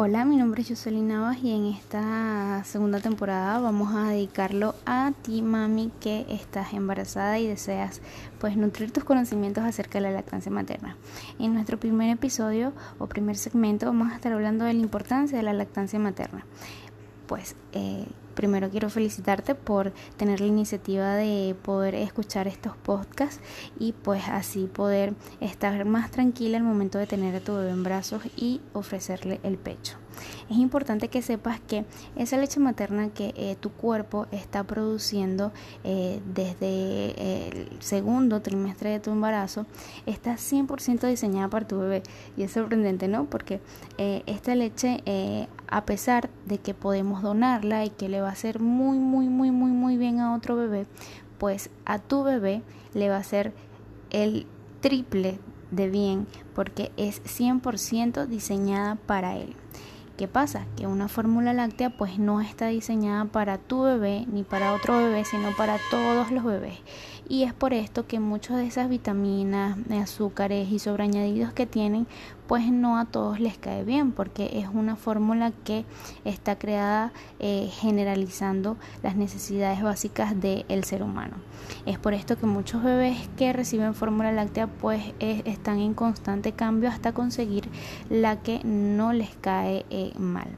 Hola, mi nombre es Jocelyn Navas y en esta segunda temporada vamos a dedicarlo a ti, mami, que estás embarazada y deseas pues nutrir tus conocimientos acerca de la lactancia materna. En nuestro primer episodio o primer segmento vamos a estar hablando de la importancia de la lactancia materna. Pues eh, primero quiero felicitarte por tener la iniciativa de poder escuchar estos podcasts y pues así poder estar más tranquila al momento de tener a tu bebé en brazos y ofrecerle el pecho. Es importante que sepas que esa leche materna que eh, tu cuerpo está produciendo eh, desde el segundo trimestre de tu embarazo está 100% diseñada para tu bebé. Y es sorprendente, ¿no? Porque eh, esta leche, a pesar de que podemos donarla y que le va a hacer muy, muy, muy, muy, muy bien a otro bebé, pues a tu bebé le va a hacer el triple de bien porque es 100% diseñada para él. ¿Qué pasa? Que una fórmula láctea pues no está diseñada para tu bebé ni para otro bebé, sino para todos los bebés. Y es por esto que muchas de esas vitaminas, azúcares y sobreañadidos que tienen pues no a todos les cae bien porque es una fórmula que está creada eh, generalizando las necesidades básicas del ser humano. Es por esto que muchos bebés que reciben fórmula láctea pues están en constante cambio hasta conseguir la que no les cae eh, mal.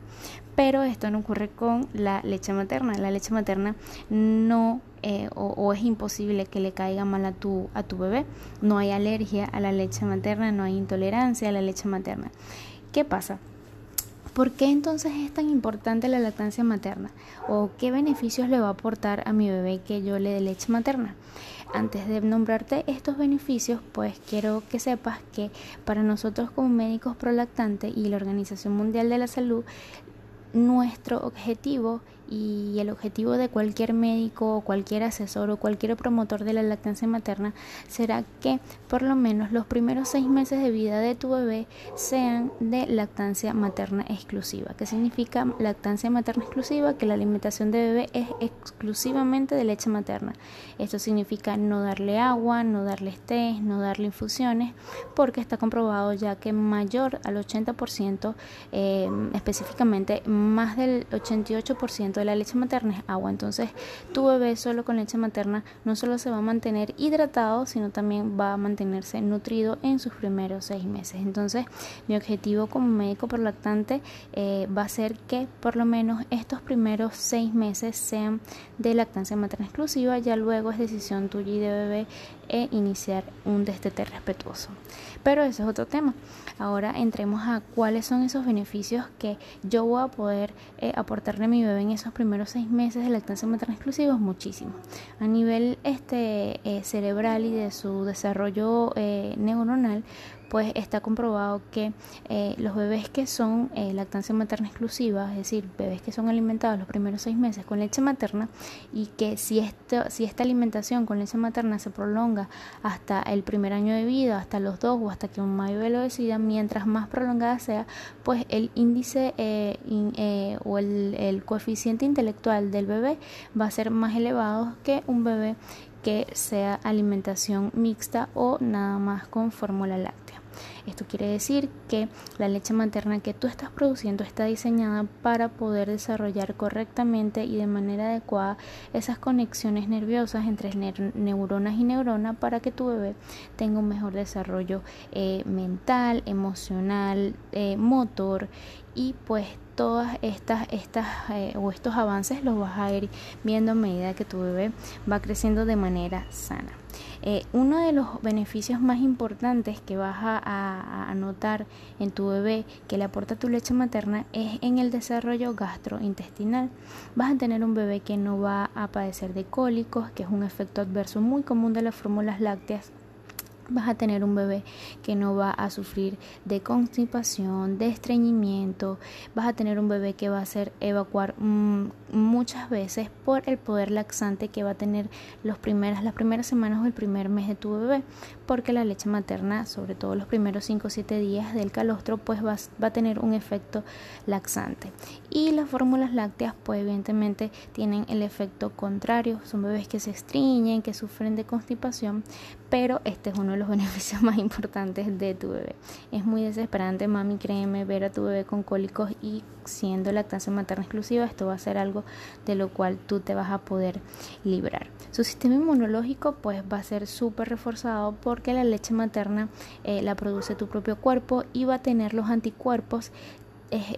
Pero esto no ocurre con la leche materna. La leche materna no eh, o, es imposible que le caiga mal a tu, a tu bebé. No hay alergia a la leche materna, no hay intolerancia a la leche materna. ¿Qué pasa? ¿Por qué entonces es tan importante la lactancia materna? ¿O qué beneficios le va a aportar a mi bebé que yo le dé leche materna? Antes de nombrarte estos beneficios, pues quiero que sepas que para nosotros como médicos prolactantes y la Organización Mundial de la Salud, nuestro objetivo y el objetivo de cualquier médico o cualquier asesor o cualquier promotor de la lactancia materna será que por lo menos los primeros seis meses de vida de tu bebé sean de lactancia materna exclusiva. ¿Qué significa lactancia materna exclusiva? Que la alimentación de bebé es exclusivamente de leche materna. Esto significa no darle agua, no darle té, no darle infusiones, porque está comprobado ya que mayor al 80%, eh, específicamente más del 88% de la leche materna es agua. Entonces, tu bebé solo con leche materna no solo se va a mantener hidratado, sino también va a mantenerse nutrido en sus primeros seis meses. Entonces, mi objetivo como médico por lactante eh, va a ser que por lo menos estos primeros seis meses sean de lactancia materna exclusiva. Ya luego es decisión tuya y de bebé e iniciar un destete respetuoso. Pero ese es otro tema. Ahora entremos a cuáles son esos beneficios que yo voy a poder eh, aportarle a mi bebé en esos primeros seis meses de lactancia materna exclusiva. Muchísimo. A nivel este, eh, cerebral y de su desarrollo eh, neuronal, pues está comprobado que eh, los bebés que son eh, lactancia materna exclusiva, es decir, bebés que son alimentados los primeros seis meses con leche materna y que si, esto, si esta alimentación con leche materna se prolonga hasta el primer año de vida, hasta los dos o hasta que un bebé lo decida, mientras más prolongada sea, pues el índice eh, o el, el coeficiente intelectual del bebé va a ser más elevado que un bebé que sea alimentación mixta o nada más con fórmula láctea. Esto quiere decir que la leche materna que tú estás produciendo está diseñada para poder desarrollar correctamente y de manera adecuada esas conexiones nerviosas entre neuronas y neuronas para que tu bebé tenga un mejor desarrollo eh, mental, emocional, eh, motor y pues todas estas, estas eh, o estos avances los vas a ir viendo a medida que tu bebé va creciendo de manera sana. Eh, uno de los beneficios más importantes que vas a, notar en tu bebé que le aporta tu leche materna es en el desarrollo gastrointestinal. Vas a tener un bebé que no va a padecer de cólicos, que es un efecto adverso muy común de las fórmulas lácteas vas a tener un bebé que no va a sufrir de constipación, de estreñimiento, vas a tener un bebé que va a hacer evacuar mm, muchas veces por el poder laxante que va a tener los primeras, las primeras semanas o el primer mes de tu bebé. Porque la leche materna, sobre todo los primeros 5 o 7 días del calostro, pues va, va, a tener un efecto laxante. Y las fórmulas lácteas, pues evidentemente tienen el efecto contrario. Son bebés que se estriñen, que sufren de constipación, pero este es uno de los beneficios más importantes de tu bebé. Es muy desesperante, mami, créeme, ver a tu bebé con cólicos y siendo lactancia materna exclusiva, esto va a ser algo de lo cual tú te vas a poder librar. Su sistema inmunológico pues va a ser súper reforzado porque la leche materna eh, la produce tu propio cuerpo y va a tener los anticuerpos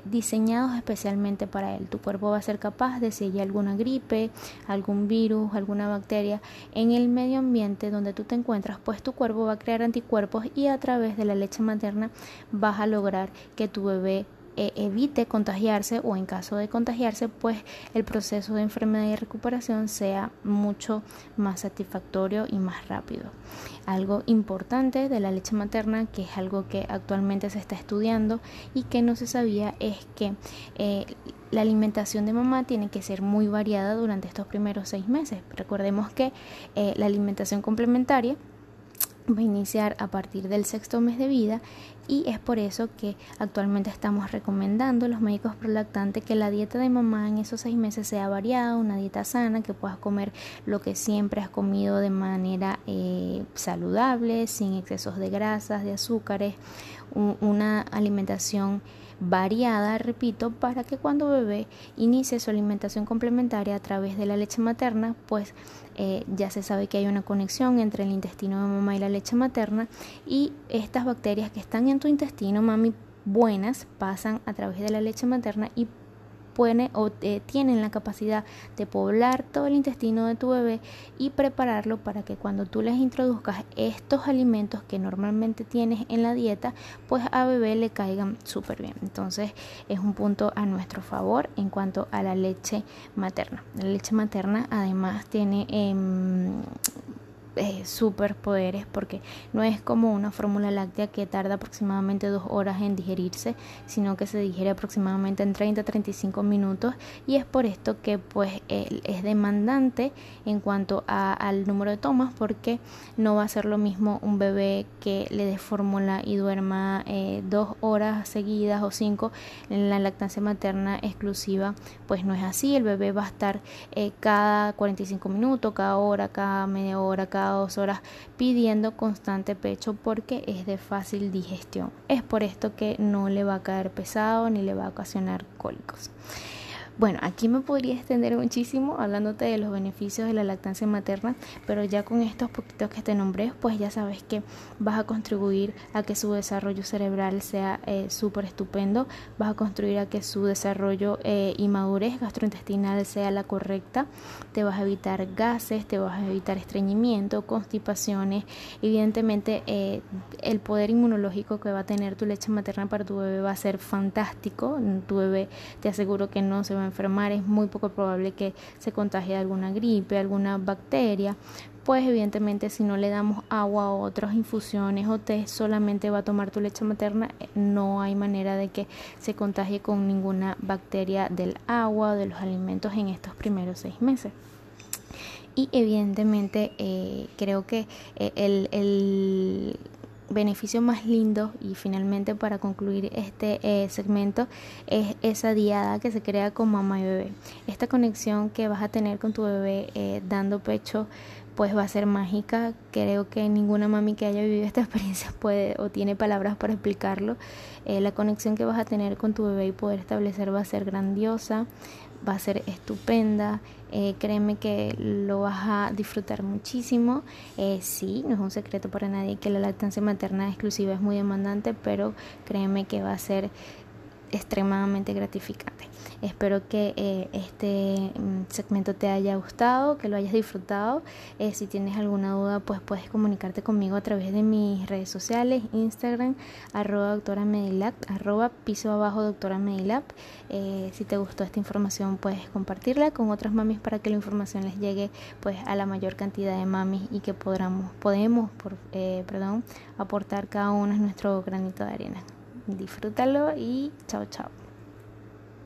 diseñados especialmente para él. Tu cuerpo va a ser capaz de si hay alguna gripe, algún virus, alguna bacteria en el medio ambiente donde tú te encuentras, pues tu cuerpo va a crear anticuerpos y a través de la leche materna vas a lograr que tu bebé e evite contagiarse o en caso de contagiarse pues el proceso de enfermedad y recuperación sea mucho más satisfactorio y más rápido. Algo importante de la leche materna que es algo que actualmente se está estudiando y que no se sabía es que eh, la alimentación de mamá tiene que ser muy variada durante estos primeros seis meses. Recordemos que eh, la alimentación complementaria va a iniciar a partir del sexto mes de vida y es por eso que actualmente estamos recomendando a los médicos prolactantes que la dieta de mamá en esos seis meses sea variada, una dieta sana, que puedas comer lo que siempre has comido de manera eh, saludable, sin excesos de grasas, de azúcares, una alimentación variada, repito, para que cuando bebé inicie su alimentación complementaria a través de la leche materna, pues eh, ya se sabe que hay una conexión entre el intestino de mamá y la leche materna y estas bacterias que están en tu intestino, mami, buenas, pasan a través de la leche materna y pueden o eh, tienen la capacidad de poblar todo el intestino de tu bebé y prepararlo para que cuando tú les introduzcas estos alimentos que normalmente tienes en la dieta, pues a bebé le caigan súper bien. Entonces es un punto a nuestro favor en cuanto a la leche materna. La leche materna además tiene em, eh, superpoderes porque no es como una fórmula láctea que tarda aproximadamente dos horas en digerirse, sino que se digiere aproximadamente en 30-35 minutos y es por esto que pues es demandante en cuanto al número de tomas porque no va a ser lo mismo un bebé que le dé fórmula y duerma eh, dos horas seguidas o cinco en la lactancia materna exclusiva pues no es así, el bebé va a estar eh, cada 45 minutos, cada hora, cada media hora, cada dos horas pidiendo constante pecho porque es de fácil digestión. Es por esto que no le va a caer pesado ni le va a ocasionar cólicos. Bueno, aquí me podría extender muchísimo hablándote de los beneficios de la lactancia materna, pero ya con estos poquitos que te nombré, pues ya sabes que vas a contribuir a que su desarrollo cerebral sea eh, súper estupendo, vas a contribuir a que su desarrollo eh, y madurez gastrointestinal sea la correcta, te vas a evitar gases, te vas a evitar estreñimiento, constipaciones, evidentemente eh, el poder inmunológico que va a tener tu leche materna para tu bebé va a ser fantástico, tu bebé te aseguro que no se va enfermar, es muy poco probable que se contagie de alguna gripe, alguna bacteria, pues evidentemente si no le damos agua o otras infusiones o té, solamente va a tomar tu leche materna, no hay manera de que se contagie con ninguna bacteria del agua o de los alimentos en estos primeros seis meses. Y evidentemente eh, creo que eh, el beneficio más lindo y finalmente para concluir este eh, segmento es esa diada que se crea con mamá y bebé. Esta conexión que vas a tener con tu bebé eh, dando pecho pues va a ser mágica. Creo que ninguna mami que haya vivido esta experiencia puede o tiene palabras para explicarlo. Eh, la conexión que vas a tener con tu bebé y poder establecer va a ser grandiosa va a ser estupenda. Eh, créeme que lo vas a disfrutar muchísimo. Eh, sí, no es un secreto para nadie que la lactancia materna exclusiva es muy demandante, pero créeme que va a ser extremadamente gratificante. Espero que eh, este mm, segmento te haya gustado, que lo hayas disfrutado. Eh, si tienes alguna duda, pues puedes comunicarte conmigo a través de mis redes sociales, Instagram, arroba doctora Medilab, arroba piso abajo doctora. Eh, si te gustó esta información, puedes compartirla con otras mamis para que la información les llegue pues a la mayor cantidad de mamis y que podamos, podemos por, perdón, aportar cada uno nuestro granito de arena disfrútalo y chao chao.